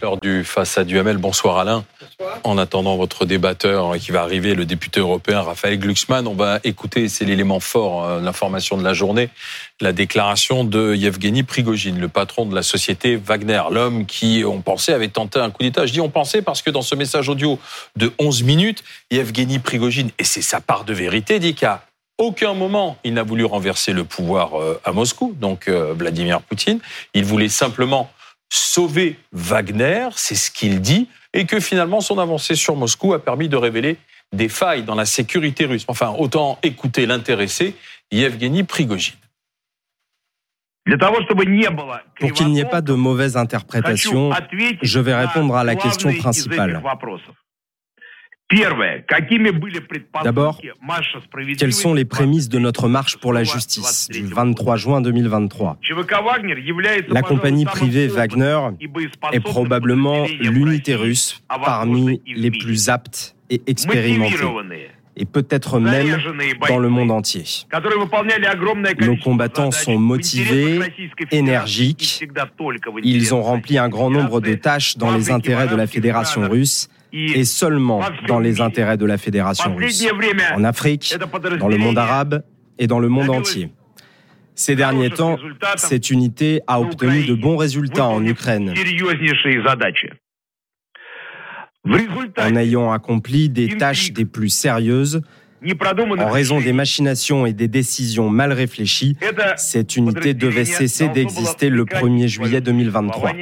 L'heure du face à Duhamel. Bonsoir Alain. Bonsoir. En attendant votre débatteur qui va arriver, le député européen Raphaël Glucksmann, on va écouter, c'est l'élément fort, euh, l'information de la journée, la déclaration de Yevgeny Prigogine, le patron de la société Wagner, l'homme qui, on pensait, avait tenté un coup d'État. Je dis on pensait parce que dans ce message audio de 11 minutes, Yevgeny Prigogine, et c'est sa part de vérité, dit qu'à aucun moment il n'a voulu renverser le pouvoir euh, à Moscou, donc euh, Vladimir Poutine. Il voulait simplement sauver Wagner, c'est ce qu'il dit, et que finalement son avancée sur Moscou a permis de révéler des failles dans la sécurité russe. Enfin, autant écouter l'intéressé, Yevgeny Prigogine. Pour qu'il n'y ait pas de mauvaise interprétation, je vais répondre à la question principale. D'abord, quelles sont les prémices de notre marche pour la justice du 23 juin 2023 La compagnie privée Wagner est probablement l'unité russe parmi les plus aptes et expérimentées et peut-être même dans le monde entier. Nos combattants sont motivés, énergiques, ils ont rempli un grand nombre de tâches dans les intérêts de la Fédération russe et seulement dans les intérêts de la Fédération russe, en Afrique, dans le monde arabe et dans le monde entier. Ces derniers temps, cette unité a obtenu de bons résultats en Ukraine. en ayant accompli des tâches des plus sérieuses en raison des machinations et des décisions mal réfléchies, cette unité devait cesser d'exister le 1er juillet 2023.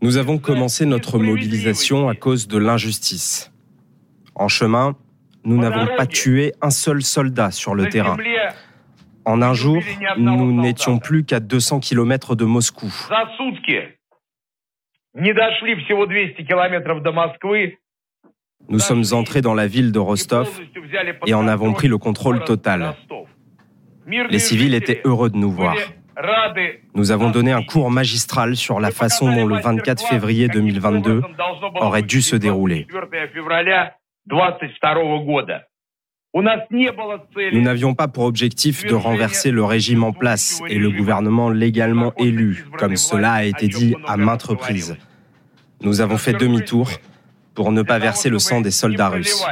Nous avons commencé notre mobilisation à cause de l'injustice. En chemin, nous n'avons pas tué un seul soldat sur le terrain. En un jour, nous n'étions plus qu'à 200 km de Moscou. Nous sommes entrés dans la ville de Rostov et en avons pris le contrôle total. Les civils étaient heureux de nous voir. Nous avons donné un cours magistral sur la façon dont le 24 février 2022 aurait dû se dérouler. Nous n'avions pas pour objectif de renverser le régime en place et le gouvernement légalement élu, comme cela a été dit à maintes reprises. Nous avons fait demi-tour pour ne pas verser le sang des soldats russes.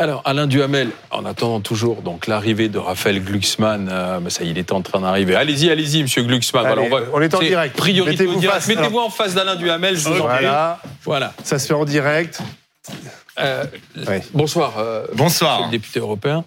Alors, Alain Duhamel, en attendant toujours donc l'arrivée de Raphaël Glucksmann, euh, ça il est en train d'arriver. Allez-y, allez-y, Monsieur Glucksmann. on, est en direct. Priorité Mettez-vous en face d'Alain Duhamel, je vous en prie. Voilà. Ça se fait en direct. Euh, bonsoir. Euh, bonsoir. le député européen.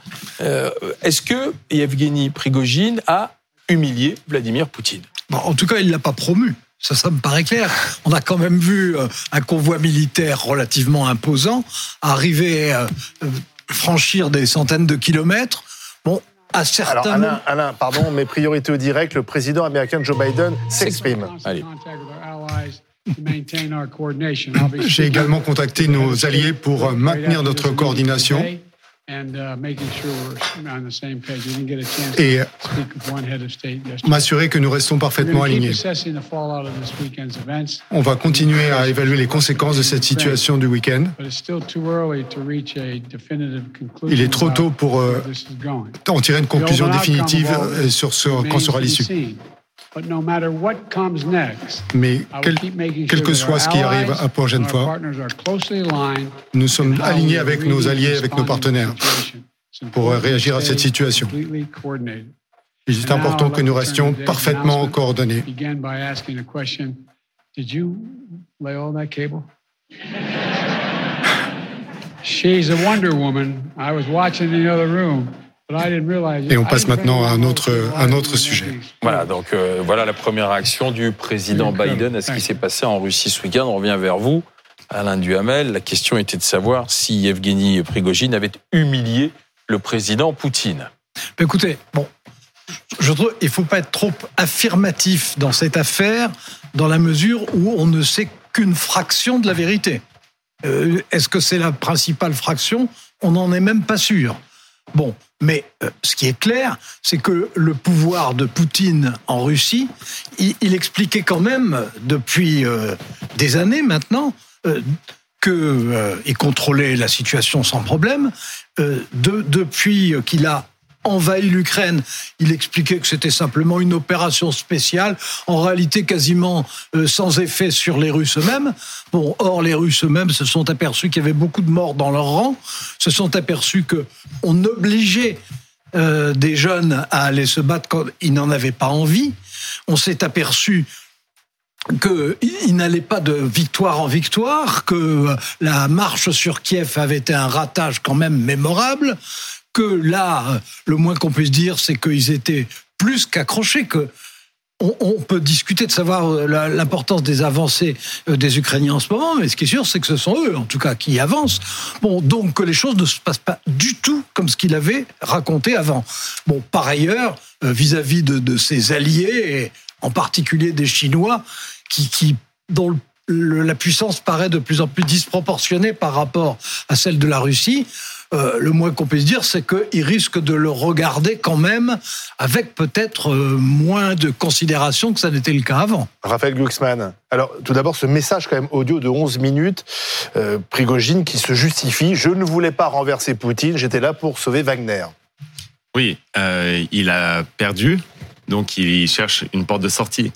Est-ce que Yevgeny Prigogine a humilié Vladimir Poutine? En tout cas, il ne l'a pas promu. Ça, ça me paraît clair. On a quand même vu euh, un convoi militaire relativement imposant arriver, euh, euh, franchir des centaines de kilomètres. Bon, à certains. Alors, Alain, Alain, pardon, mes priorités au direct, le président américain Joe Biden s'exprime. Allez. J'ai également contacté nos alliés pour maintenir notre coordination et m'assurer que nous restons parfaitement alignés. On va continuer à évaluer les conséquences de cette situation du week-end. Il est trop tôt pour euh, en tirer une conclusion définitive euh, sur ce quand sera l'issue. Mais quel, que soit ce qui arrive à prochaine fois, nous sommes alignés avec nos alliés, avec nos partenaires pour réagir à cette situation. Il est important que nous restions parfaitement coordonnés. She's a Wonder Woman. I was watching in the other room. Et on passe maintenant à un autre, un autre sujet. Voilà, donc euh, voilà la première réaction du président Biden à ce qui s'est passé en Russie ce week-end. On revient vers vous, Alain Duhamel. La question était de savoir si Yevgeny Prigogine avait humilié le président Poutine. Écoutez, bon, je trouve il faut pas être trop affirmatif dans cette affaire, dans la mesure où on ne sait qu'une fraction de la vérité. Euh, est-ce que c'est la principale fraction? On n'en est même pas sûr. Bon, mais euh, ce qui est clair, c'est que le pouvoir de Poutine en Russie, il, expliquait quand même depuis euh, des années maintenant euh, qu'il euh, contrôlait la situation sans problème. Euh, depuis qu'il a envahi l'Ukraine, il expliquait que c'était simplement une opération spéciale, en réalité quasiment euh, sans effet sur les Russes eux-mêmes. Bon, or les Russes eux-mêmes se sont aperçus qu'il y avait beaucoup de morts dans leur rang, se sont aperçus que on obligeait euh, des jeunes à aller se battre quand ils n'en avaient pas envie. On s'est aperçu qu'il n'allait pas de victoire en victoire, que la marche sur Kiev avait été un ratage quand même mémorable, que là, le moins qu'on puisse dire, c'est qu'ils étaient plus qu'accrochés, que on, peut discuter de savoir euh, l'importance des avancées euh, des Ukrainiens en ce moment, mais ce qui est sûr, c'est que ce sont eux, en tout cas, qui avancent. Bon, donc que les choses ne se passent pas du tout comme ce qu'il avait raconté avant. Bon, par ailleurs, euh, vis-à-vis de, ses alliés, et en particulier des Chinois, qui, dont la puissance paraît de plus en plus disproportionnée par rapport à celle de la Russie. Euh, le moins qu'on puisse dire, c'est qu'ils risquent de le regarder quand même avec peut-être euh, moins de considération que ça n'était le cas avant. Raphaël Glucksmann, alors tout d'abord ce message quand même audio de 11 minutes, euh, Prigogine qui se justifie, je ne voulais pas renverser Poutine, j'étais là pour sauver Wagner. Oui, il a perdu, donc il cherche une porte de sortie.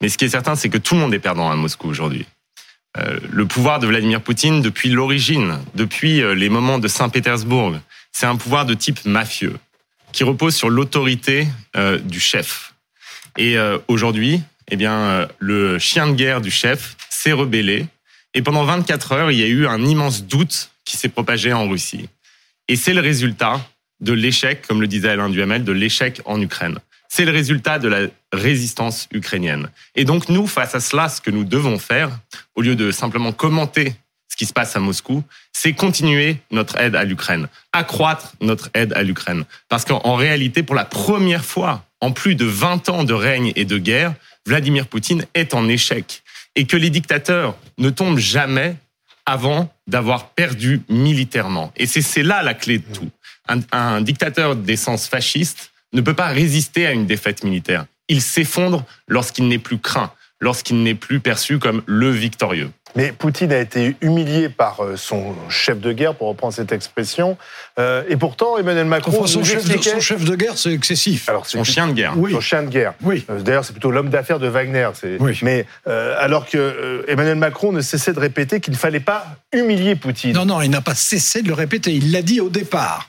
Mais ce qui est certain, c'est que tout le monde est perdant à Moscou aujourd'hui. Euh, le pouvoir de Vladimir Poutine, depuis l'origine, depuis euh, les moments de Saint-Pétersbourg, c'est un pouvoir de type mafieux, qui repose sur l'autorité euh, du chef. Et aujourd'hui, eh bien, le chien de guerre du chef s'est rebellé. Et pendant 24 heures, il y a eu un immense doute qui s'est propagé en Russie. Et c'est le résultat de l'échec, comme le disait Alain Duhamel, de l'échec en Ukraine. C'est le résultat de la résistance ukrainienne. Et donc nous, face à cela, ce que nous devons faire, au lieu de simplement commenter ce qui se passe à Moscou, c'est continuer notre aide à l'Ukraine, accroître notre aide à l'Ukraine. Parce qu'en réalité, pour la première fois, en plus de 20 ans de règne et de guerre, Vladimir Poutine est en échec. Et que les dictateurs ne tombent jamais avant d'avoir perdu militairement. Et c'est là la clé de tout. Un, un dictateur d'essence fasciste ne peut pas résister à une défaite militaire. Il s'effondre lorsqu'il n'est plus craint, lorsqu'il n'est plus perçu comme le victorieux. Mais Poutine a été humilié par euh, son chef de guerre, pour reprendre cette expression. Euh, et pourtant, Emmanuel Macron. son, chef de, guerre, c'est excessif. Alors, son chien de guerre. Oui. Son chien de guerre. Oui. Euh, d'ailleurs, c'est plutôt l'homme d'affaires de Wagner. Oui. Mais alors que Emmanuel Macron ne cessait de répéter qu'il ne fallait pas humilier Poutine. Non, non, il n'a pas cessé de le répéter. Il l'a dit au départ.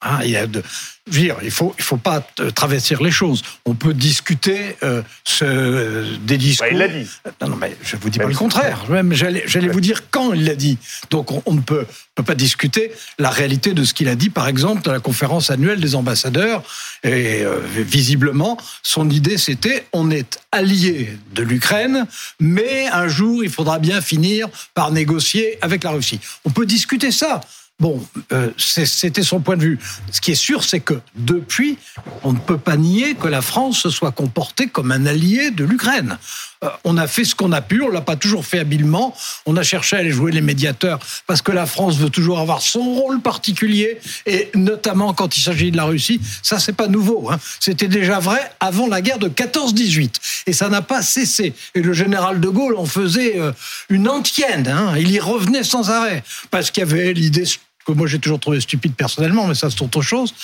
Hein, il, y a de, dire, il faut, il faut pas travestir les choses. On peut discuter euh, ce, des discours. Bah, il l'a dit. Non, non, mais je vous dis pas le contraire. Même j'allais, j'allais vous dire quand il l'a dit. Donc on, ne peut, peut, pas discuter la réalité de ce qu'il a dit, par exemple, à la conférence annuelle des ambassadeurs. Et euh, visiblement, son idée c'était on est allié de l'Ukraine, mais un jour il faudra bien finir par négocier avec la Russie. On peut discuter ça. Bon, euh, c'était son point de vue. Ce qui est sûr, c'est que depuis, on ne peut pas nier que la France se soit comportée comme un allié de l'Ukraine. Euh, on a fait ce qu'on a pu, on l'a pas toujours fait habilement. On a cherché à aller jouer les médiateurs parce que la France veut toujours avoir son rôle particulier et notamment quand il s'agit de la Russie. Ça, c'est pas nouveau. Hein. C'était déjà vrai avant la guerre de 14-18 et ça n'a pas cessé. Et le général de Gaulle en faisait euh, une antienne. Hein. Il y revenait sans arrêt parce qu'il y avait l'idée que moi j'ai toujours trouvé stupide personnellement, mais ça c'est autre chose,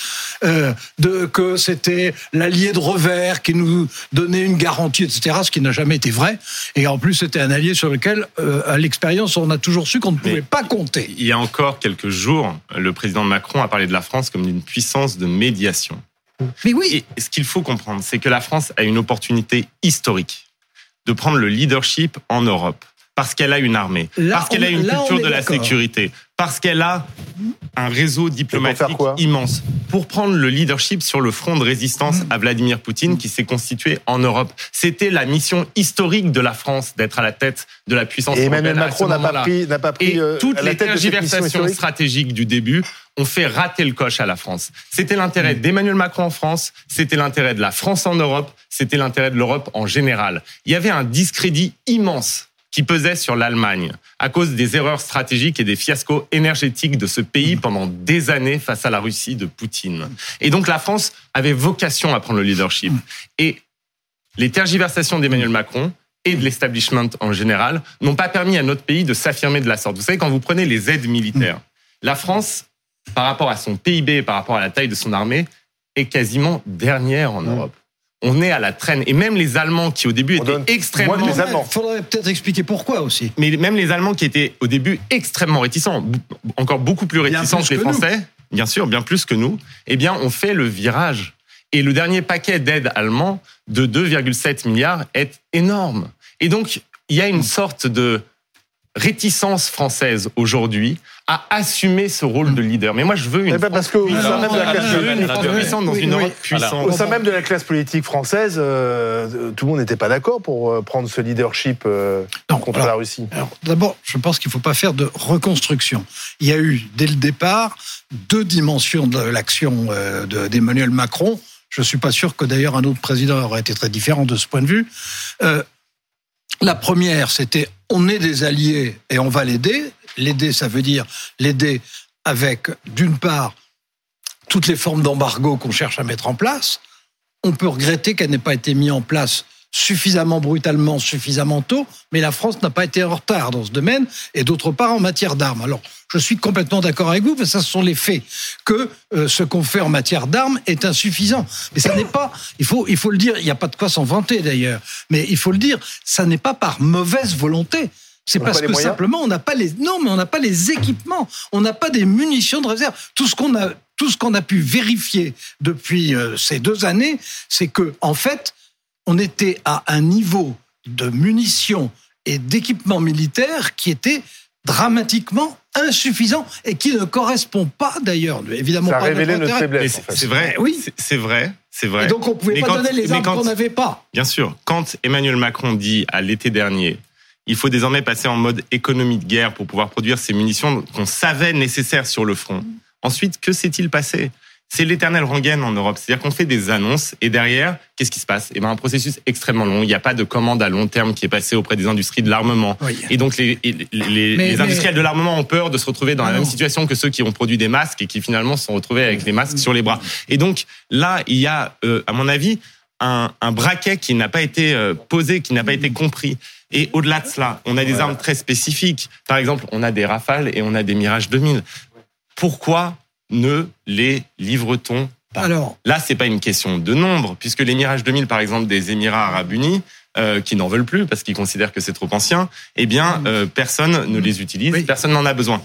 euh, de, que c'était l'allié de revers qui nous donnait une garantie, etc., ce qui n'a jamais été vrai. Et en plus, c'était un allié sur lequel, euh, à l'expérience, on a toujours su qu'on ne pouvait pas compter. Il y a encore quelques jours, le président Macron a parlé de la France comme d'une puissance de médiation. Mais oui. Et ce qu'il faut comprendre, c'est que la France a une opportunité historique de prendre le leadership en Europe parce qu'elle a une armée, parce qu'elle a une culture de la sécurité, parce qu'elle a un réseau diplomatique immense. Pour prendre le leadership sur le front de résistance à Vladimir Poutine qui s'est constitué en Europe. C'était la mission historique de la France d'être à la tête de la puissance Et Emmanuel Macron n'a pas pris, n'a pas pris Et euh, toutes les tergiversations stratégiques du début ont fait rater le coche à la France. C'était l'intérêt d'Emmanuel Macron en France, c'était l'intérêt de la France en Europe, c'était l'intérêt de l'Europe en général. Il y avait un discrédit immense qui pesait sur l'Allemagne à cause des erreurs stratégiques et des fiascos énergétiques de ce pays pendant des années face à la Russie de Poutine. Et donc la France avait vocation à prendre le leadership. Et les tergiversations d'Emmanuel Macron et de l'establishment en général n'ont pas permis à notre pays de s'affirmer de la sorte. Vous savez, quand vous prenez les aides militaires, la France, par rapport à son PIB, par rapport à la taille de son armée, est quasiment dernière en Europe on est à la traîne. Et même les Allemands qui au début étaient extrêmement... Il faudrait peut-être expliquer pourquoi aussi. Mais même les Allemands qui étaient au début extrêmement réticents, encore beaucoup plus réticents que les Français, bien sûr, bien plus que nous, eh bien, on fait le virage. Et le dernier paquet d'aide allemand de 2,7 milliards est énorme. Et donc, il y a une sorte de réticence française aujourd'hui à assumer ce rôle de leader. Mais moi, je veux une. Eh ben parce que sein même de la classe puissante dans une Europe puissante. Au sein même de la classe politique française, euh, tout le monde n'était pas d'accord pour euh, prendre ce leadership euh, contre la Russie. D'abord, je pense qu'il ne faut pas faire de reconstruction. Il y a eu dès le départ deux dimensions de l'action d'Emmanuel Macron. Je ne suis pas sûr que d'ailleurs un autre président aurait été très différent de ce point de vue. La première, c'était on est des alliés et on va l'aider. L'aider, ça veut dire l'aider avec, d'une part, toutes les formes d'embargo qu'on cherche à mettre en place. On peut regretter qu'elle n'ait pas été mise en place suffisamment brutalement, suffisamment tôt, mais la France n'a pas été en retard dans ce domaine, et d'autre part en matière d'armes. Alors, je suis complètement d'accord avec vous, parce que ça, ce sont les faits, que euh, ce qu'on fait en matière d'armes est insuffisant. Mais ça n'est pas, il faut, il faut le dire, il n'y a pas de quoi s'en vanter d'ailleurs, mais il faut le dire, ça n'est pas par mauvaise volonté. C'est parce que simplement on n'a pas les non mais on n'a pas les équipements, on n'a pas des munitions de réserve. Tout ce qu'on a tout ce qu'on a pu vérifier depuis euh, ces deux années, c'est que en fait on était à un niveau de munitions et d'équipements militaires qui était dramatiquement insuffisant et qui ne correspond pas d'ailleurs, évidemment Ça pas a révélé notre faiblesse. C'est vrai, oui, c'est vrai, c'est vrai. Et donc on pouvait pas donner les armes qu'on n'avait pas. Bien sûr, quand Emmanuel Macron dit à l'été dernier il faut désormais passer en mode économie de guerre pour pouvoir produire ces munitions qu'on savait nécessaires sur le front. Ensuite, que s'est-il passé? C'est l'éternel rengaine en Europe. C'est-à-dire qu'on fait des annonces et derrière, qu'est-ce qui se passe? Eh ben, un processus extrêmement long. Il n'y a pas de commande à long terme qui est passée auprès des industries de l'armement. Et donc, les, les, industriels de l'armement ont peur de se retrouver dans la même situation que ceux qui ont produit des masques et qui finalement se sont retrouvés avec les masques sur les bras. Et donc, là, il y a, euh, à mon avis, un, un braquet qui n'a pas été euh, posé, qui n'a pas été compris. Et au-delà de cela, on a des armes très spécifiques. Par exemple, on a des Rafales et on a des Mirage 2000. Pourquoi ne les livre-t-on pas Alors, Là, c'est pas une question de nombre, puisque les Mirage 2000, par exemple, des Émirats Arabes Unis, euh, qui n'en veulent plus parce qu'ils considèrent que c'est trop ancien, eh bien, euh, personne ne les utilise, personne n'en a besoin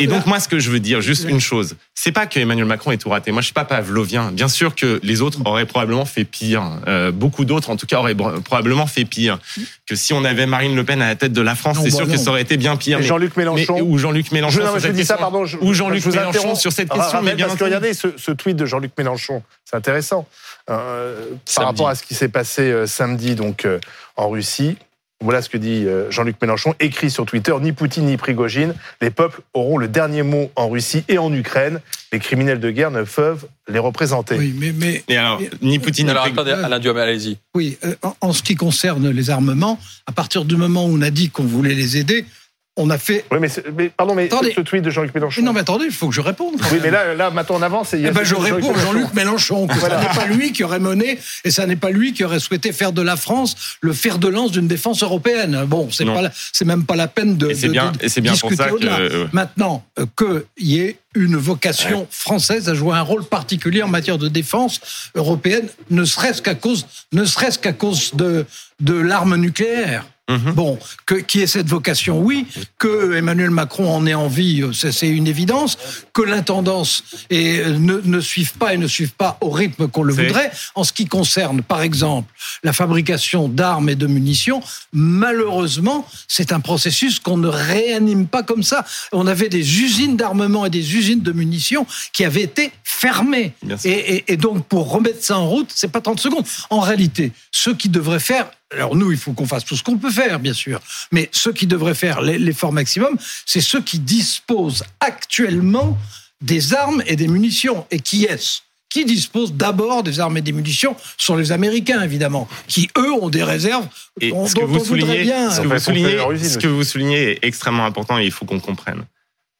et donc moi, ce que je veux dire, juste une chose, c'est pas que Emmanuel Macron est tout raté. Moi, je suis pas pavlovien. Bien sûr que les autres auraient probablement fait pire. Euh, beaucoup d'autres, en tout cas, auraient probablement fait pire. Que si on avait Marine Le Pen à la tête de la France, c'est bah sûr que ça aurait été bien pire. Jean-Luc Mélenchon ou Jean-Luc Mélenchon sur cette question. ou Jean-Luc Mélenchon sur cette question. mais bien parce que regardez ce, ce, tweet de Jean-Luc Mélenchon, c'est intéressant. Euh, par rapport à ce qui s'est passé euh, samedi donc en Russie, voilà ce que dit euh, Jean-Luc Mélenchon, écrit sur Twitter, ni Poutine ni Prigogine, les peuples auront le dernier mot en Russie et en Ukraine. Les criminels de guerre ne peuvent les représenter. Oui, mais, mais alors, ni Poutine alors, ni attendez, Alain Duhamel, allez-y. Oui, euh, en, ce qui concerne les armements, à partir du moment où on a dit qu'on voulait les aider, on a fait. Oui, mais, pardon, mais ce tweet de Jean-Luc Mélenchon. non, mais attendez, il faut que je réponde. Oui, mais là, là, maintenant, on avance. Et eh ben, je réponds à Jean-Luc Mélenchon. Que voilà. n'est pas lui qui aurait mené, et ça n'est pas lui qui aurait souhaité faire de la France le fer de lance d'une défense européenne. Bon, c'est pas, c'est même pas la peine de. Et c'est bien, et c'est bien pour ça que. Euh, maintenant, euh, qu'il y ait une vocation française à jouer un rôle particulier en matière de défense européenne, ne serait-ce qu'à cause, ne serait-ce qu'à cause de, de l'arme nucléaire. Mhm. Bon, que, qui est cette vocation, oui. Que Emmanuel Macron en ait envie, euh, c'est une évidence. Que l'intendance euh, ne, ne suive pas et ne suive pas au rythme qu'on le voudrait. En ce qui concerne, par exemple, la fabrication d'armes et de munitions, malheureusement, c'est un processus qu'on ne réanime pas comme ça. On avait des usines d'armement et des usines de munitions qui avaient été fermées. Et, et, et donc, pour remettre ça en route, c'est pas 30 secondes. En réalité, ce qui devrait faire alors nous, il faut qu'on fasse tout ce qu'on peut faire, bien sûr. Mais ceux qui devraient faire l'effort maximum, c'est ceux qui disposent actuellement des armes et des munitions. Et qui est-ce? Qui dispose d'abord des armes et des munitions? Ce sont les Américains, évidemment, qui, eux, ont des réserves et ce que vous soulignez, bien... Ce que vous soulignez, ce que vous soulignez est extrêmement important et il faut qu'on comprenne.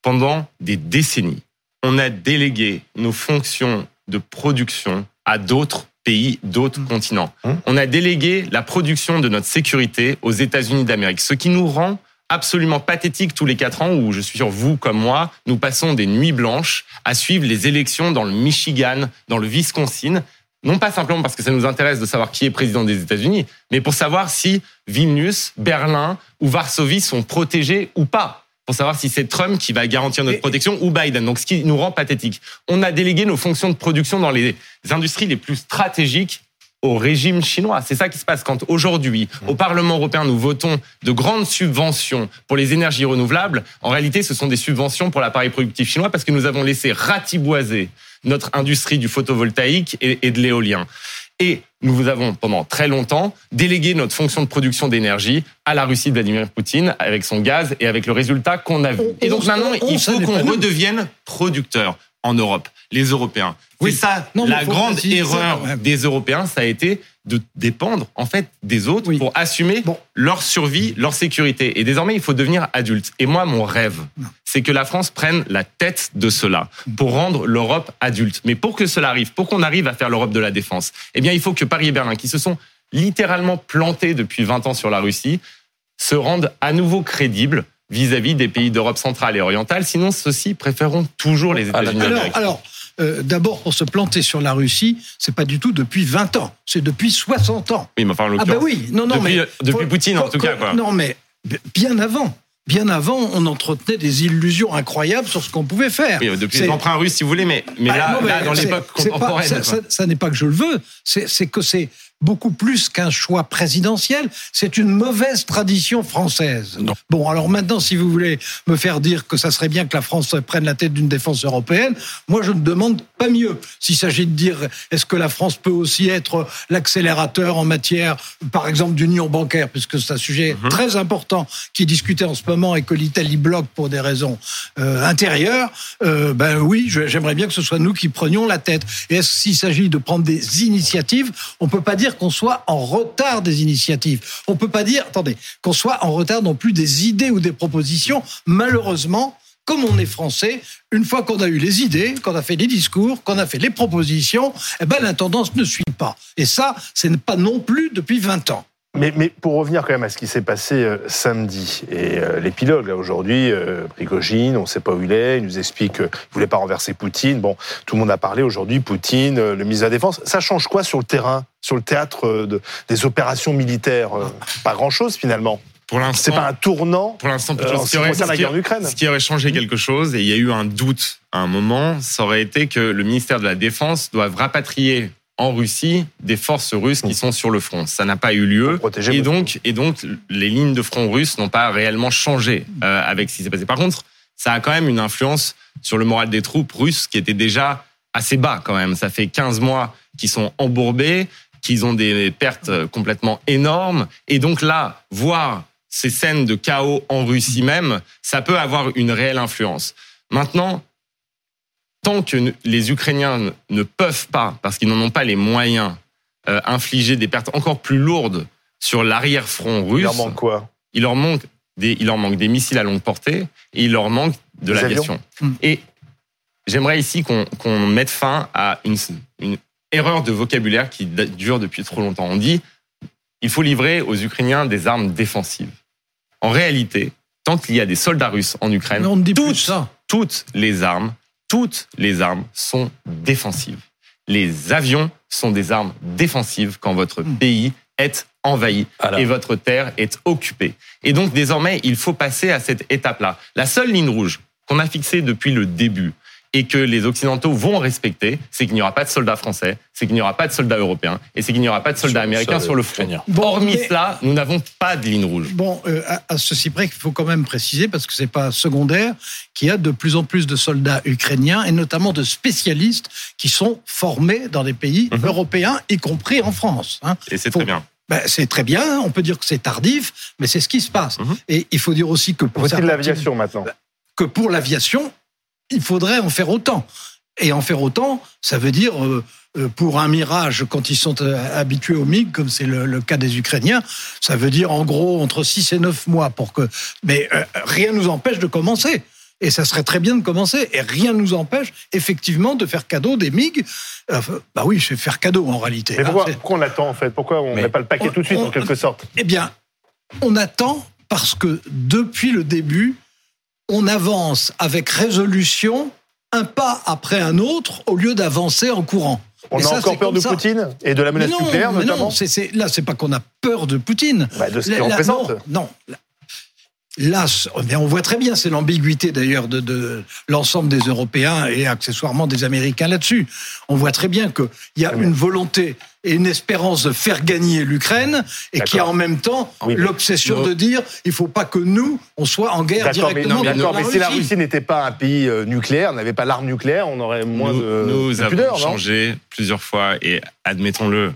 Pendant des décennies, on a délégué nos fonctions de production à d'autres pays, d'autres mmh. continents. Mmh. On a délégué la production de notre sécurité aux États-Unis d'Amérique, ce qui nous rend absolument pathétique tous les quatre ans où je suis sûr vous comme moi, nous passons des nuits blanches à suivre les élections dans le Michigan, dans le Wisconsin, non pas simplement parce que ça nous intéresse de savoir qui est président des États-Unis, mais pour savoir si Vilnius, Berlin ou Varsovie sont protégés ou pas pour savoir si c'est Trump qui va garantir notre protection ou Biden. Donc, ce qui nous rend pathétique. On a délégué nos fonctions de production dans les industries les plus stratégiques au régime chinois. C'est ça qui se passe quand aujourd'hui, au Parlement européen, nous votons de grandes subventions pour les énergies renouvelables. En réalité, ce sont des subventions pour l'appareil productif chinois parce que nous avons laissé ratiboiser notre industrie du photovoltaïque et, de l'éolien. Et nous vous avons pendant très longtemps délégué notre fonction de production d'énergie à la Russie de Vladimir Poutine avec son gaz et avec le résultat qu'on a vu. Et donc maintenant, il faut qu'on redevienne producteur en Europe, les Européens. Oui, ça, la grande erreur des Européens, ça a été de dépendre en fait des autres pour assumer leur survie, leur sécurité. Et désormais, il faut devenir adulte. Et moi, mon rêve, c'est que la France prenne la tête de cela pour rendre l'Europe adulte. Mais pour que cela arrive, pour qu'on arrive à faire l'Europe de la défense, eh bien, il faut que Paris et Berlin, qui se sont littéralement plantés depuis 20 ans sur la Russie, se rendent à nouveau crédibles vis-à-vis des pays d'Europe centrale et orientale. Sinon, ceux-ci préféreront toujours les États-Unis d'Amérique. Alors, euh, d'abord, pour se planter sur la Russie, c'est pas du tout depuis 20 ans, c'est depuis 60 ans. Oui, mais enfin, ah bah oui, non, non, depuis, mais depuis Poutine en tout cas. Quoi. Non, mais bien avant. Bien avant, on entretenait des illusions incroyables sur ce qu'on pouvait faire. Oui, depuis les emprunts russes, si vous voulez, mais, mais, bah, là, là, dans l'époque contemporaine. ça, ça n'est pas que je le veux, c'est que c'est beaucoup plus qu'un choix présidentiel, c'est une mauvaise tradition française. Bon, alors maintenant, si vous voulez me faire dire que ça serait bien que la France prenne la tête d'une défense européenne, moi je ne demande pas mieux. S'il s'agit de dire est-ce que la France peut aussi être l'accélérateur en matière, par exemple, d'union bancaire, puisque c'est un sujet mhm. très important qui est discuté en ce moment et que l'Italie bloque pour des raisons euh, intérieures, euh, ben oui, j'aimerais bien que ce soit nous qui prenions la tête. Et est-ce s'il s'agit de prendre des initiatives, on peut pas dire qu'on soit en retard des initiatives. On peut pas dire, attendez, qu'on soit en retard non plus des idées ou des propositions. Malheureusement, comme on est français, une fois qu'on a eu les idées, qu'on a fait les discours, qu'on a fait les propositions, eh ben, la tendance ne suit pas. Et ça, ce n'est pas non plus depuis 20 ans. Mais, mais, pour revenir quand même à ce qui s'est passé euh, samedi, et euh, l'épilogue, là, aujourd'hui, euh, on ne sait pas où il est, il nous explique qu'il ne voulait pas renverser Poutine. Bon, tout le monde a parlé aujourd'hui, Poutine, euh, le ministre de la Défense. Ça change quoi sur le terrain, sur le théâtre de, des opérations militaires Pas grand-chose, finalement. Pour l'instant, c'est pas un tournant. Pour l'instant, euh, ce, qui aurait, la guerre ce qui aurait changé quelque chose, et il y a eu un doute à un moment, ça aurait été que le ministère de la Défense doive rapatrier en Russie des forces russes qui sont sur le front. Ça n'a pas eu lieu. Et donc, et donc, les lignes de front russes n'ont pas réellement changé euh, avec ce qui s'est passé. Par contre, ça a quand même une influence sur le moral des troupes russes qui était déjà assez bas quand même. Ça fait 15 mois qu'ils sont embourbés, qu'ils ont des pertes complètement énormes. Et donc là, voir ces scènes de chaos en Russie même, ça peut avoir une réelle influence. Maintenant, tant que les Ukrainiens ne peuvent pas, parce qu'ils n'en ont pas les moyens, euh, infliger des pertes encore plus lourdes sur l'arrière-front russe. Il leur manque quoi? Il leur manque des, il leur manque des missiles à longue portée et il leur manque de l'aviation. Hmm. Et j'aimerais ici qu'on mette fin à une, une erreur de vocabulaire qui dure depuis trop longtemps. On dit il faut livrer aux Ukrainiens des armes défensives. En réalité, tant qu'il y a des soldats russes en Ukraine, toutes les armes toutes les armes sont défensives. Les avions sont des armes défensives quand votre hmm. pays est envahi et votre terre est occupée. Et donc désormais, il faut passer à cette étape-là. La seule ligne rouge qu'on a fixée depuis le début, et que les Occidentaux vont respecter, c'est qu'il n'y aura pas de soldats français, c'est qu'il n'y aura pas de soldats européens, et c'est qu'il n'y aura pas de soldats américains sur le front. Bon, Hormis cela, nous n'avons pas de ligne rouge. Bon, euh, à, ceci près qu'il faut quand même préciser, parce que c'est pas secondaire, qu'il y a de plus en plus de soldats ukrainiens, et notamment de spécialistes qui sont formés dans des pays mhm. européens, y compris en France. Hein. Et c'est très bien. Ben, c'est très bien, on peut dire que c'est tardif, mais c'est ce qui se passe. Mhm. Et il faut dire aussi que pour... Faut-il l'aviation maintenant Que pour l'aviation, il faudrait en faire autant. Et en faire autant, ça veut dire euh, euh, pour un mirage, quand ils sont euh, habitués au MiG, comme c'est le, cas des Ukrainiens, ça veut dire en gros entre 6 et 9 mois pour que. Mais rien ne nous empêche de commencer. Et ça serait très bien de commencer. Et rien ne nous empêche, effectivement, de faire cadeau des MiG. bah oui, je vais faire cadeau en réalité. Mais pourquoi, on attend en fait? Pourquoi on met pas le paquet tout de suite en quelque sorte? Eh bien, on attend parce que depuis le début, on avance avec résolution un pas après un autre au lieu d'avancer en courant. On a encore peur de Poutine et de la menace nucléaire, notamment. Non, c'est, là, c'est pas qu'on a peur de Poutine. Bah, de ce qu'il représente. Non, non, Là, on voit très bien, c'est l'ambiguïté d'ailleurs de, l'ensemble des Européens et accessoirement des Américains là-dessus. On voit très bien qu'il y a une volonté et une espérance de faire gagner l'Ukraine et qu'il y a en même temps l'obsession de dire il faut pas que nous, on soit en guerre directement mais, mais si la Russie n'était pas un pays euh, nucléaire, n'avait pas l'arme nucléaire, on aurait moins de Nous avons changé plusieurs fois et admettons-le,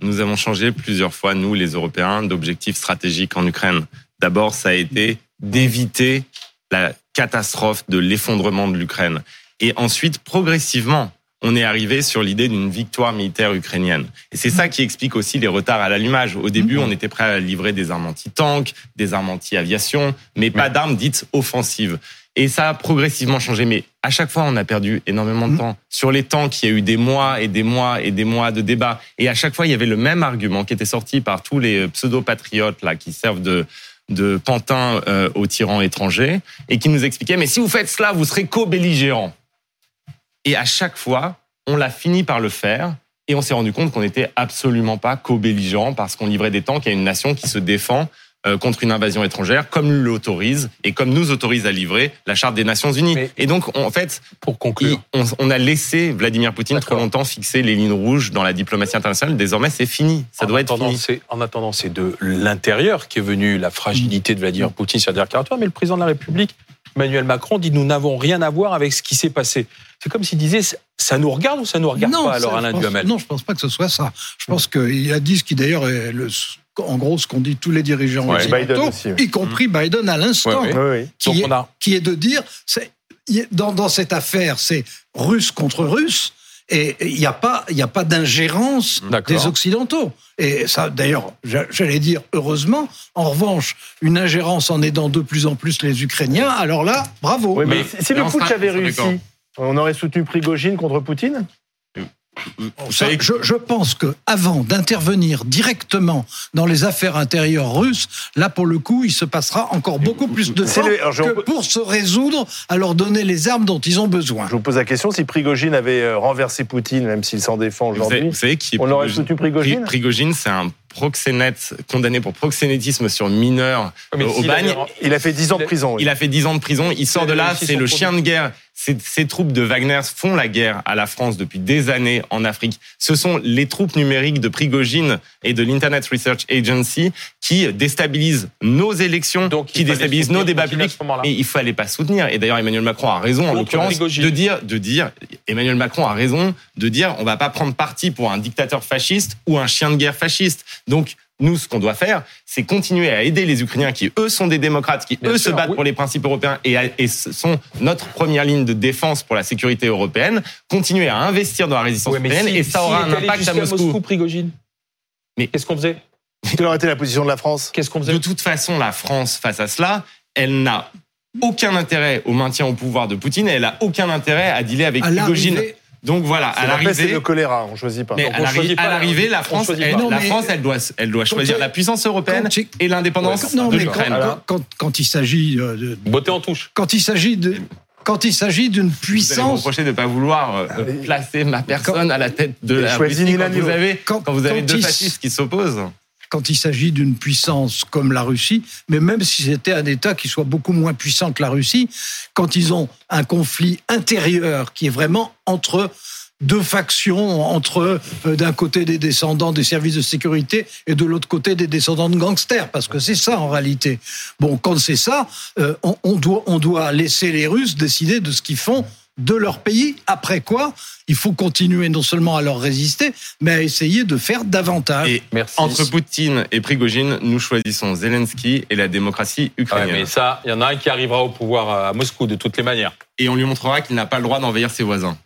nous avons changé plusieurs fois, nous les Européens, d'objectifs stratégiques en Ukraine. D'abord, ça a été d'éviter la catastrophe de l'effondrement de l'Ukraine. Et ensuite, progressivement, on est arrivé sur l'idée d'une victoire militaire ukrainienne. Et c'est ça qui explique aussi les retards à l'allumage. Au début, on était prêt à livrer des armes anti-tanks, des armes anti-aviation, mais pas d'armes dites offensives. Et ça a progressivement changé. Mais à chaque fois, on a perdu énormément de temps. Sur les tanks, il y a eu des mois et des mois et des mois de débats. Et à chaque fois, il y avait le même argument qui était sorti par tous les pseudo-patriotes là qui servent de de Pantin euh, aux tyrans étrangers et qui nous expliquait mais si vous faites cela, vous serez co-belligérant. Et à chaque fois, on l'a fini par le faire et on s'est rendu compte qu'on n'était absolument pas co-belligérant parce qu'on livrait des tanks à une nation qui se défend contre une invasion étrangère, comme l'autorise et comme nous autorise à livrer la Charte des Nations Unies. et donc, en fait, pour conclure, on, a laissé Vladimir Poutine trop longtemps fixer les lignes rouges dans la diplomatie internationale. Désormais, c'est fini. Ça doit être fini. En attendant, c'est de l'intérieur qui est venu la fragilité de Vladimir Poutine sur le territoire. Mais le président de la République, Emmanuel Macron, dit nous n'avons rien à voir avec ce qui s'est passé. C'est comme s'il disait ça nous regarde ou ça nous regarde pas alors Alain Duhamel? Non, je pense pas que ce soit ça. Je pense qu'il a dit ce qui d'ailleurs est le en gros ce qu'ont dit tous les dirigeants occidentaux, y compris Biden à l'instant, qui, est, de dire, dans, dans cette affaire, c'est russe contre russe, et il n'y a pas, a pas d'ingérence des Occidentaux. Et ça, d'ailleurs, j'allais dire heureusement. En revanche, une ingérence en aidant de plus en plus les Ukrainiens, alors là, bravo. mais si le putsch avait réussi, on aurait soutenu Prigogine contre Poutine? Je, pense que avant d'intervenir directement dans les affaires intérieures russes, là pour le coup, il se passera encore beaucoup plus de temps que pour se résoudre à leur donner les armes dont ils ont besoin. Je vous pose la question si Prigogine avait euh, renversé Poutine, même s'il s'en défend aujourd'hui, on aurait soutenu Prigogine. Prigogine, c'est un proxénète condamné pour proxénétisme sur mineur au bagne. Il a fait 10 ans de prison. Il a fait 10 ans de prison. Il sort de là, c'est le chien de guerre. Ces, troupes de Wagner font la guerre à la France depuis des années en Afrique. Ce sont les troupes numériques de Prigogine et de l'Internet Research Agency qui déstabilisent nos élections, qui déstabilisent nos débats publics. Et il fallait pas soutenir. Et d'ailleurs, Emmanuel Macron a raison, en l'occurrence, de dire, de dire, Emmanuel Macron a raison de dire, on va pas prendre parti pour un dictateur fasciste ou un chien de guerre fasciste. Donc, nous, ce qu'on doit faire, c'est continuer à aider les Ukrainiens qui, eux, sont des démocrates, qui, eux, se battent pour les principes européens et, et, sont notre première ligne de défense pour la sécurité européenne. Continuer à investir dans la résistance européenne et ça aura un impact à Moscou. Moscou Prigogine. Mais qu'est-ce qu'on faisait? Quelle aurait été la position de la France Qu'est-ce qu'on faisait? De toute façon, la France, face à cela, elle n'a aucun intérêt au maintien au pouvoir de Poutine et elle a aucun intérêt à dealer avec Prigogine. Donc voilà, à l'arrivée, le choléra, on choisit pas. Mais à l'arrivée, la France, elle, la France, elle doit, elle doit choisir la puissance européenne et l'indépendance de l'Ukraine. Quand, quand, il s'agit euh, de beauté en touche, quand il s'agit de quand il s'agit d'une puissance. Vous allez reprocher de ne pas vouloir euh, ah, placer ma personne à la tête de la Russie quand vous avez, quand, vous avez deux fascistes qui s'opposent quand il s'agit d'une puissance comme la Russie, mais même si c'était un État qui soit beaucoup moins puissant que la Russie, quand ils ont un conflit intérieur qui est vraiment entre deux factions entre euh, d'un côté des descendants des services de sécurité et de l'autre côté des descendants de gangsters, parce que c'est ça en réalité. Bon, quand c'est ça, euh, on, doit, on doit laisser les Russes décider de ce qu'ils font de leur pays, après quoi il faut continuer non seulement à leur résister, mais à essayer de faire davantage. Et entre Poutine et Prigogine, nous choisissons Zelensky et la démocratie ukrainienne. mais ça, il y en a un qui arrivera au pouvoir à Moscou de toutes les manières. Et on lui montrera qu'il n'a pas le droit d'envahir ses voisins.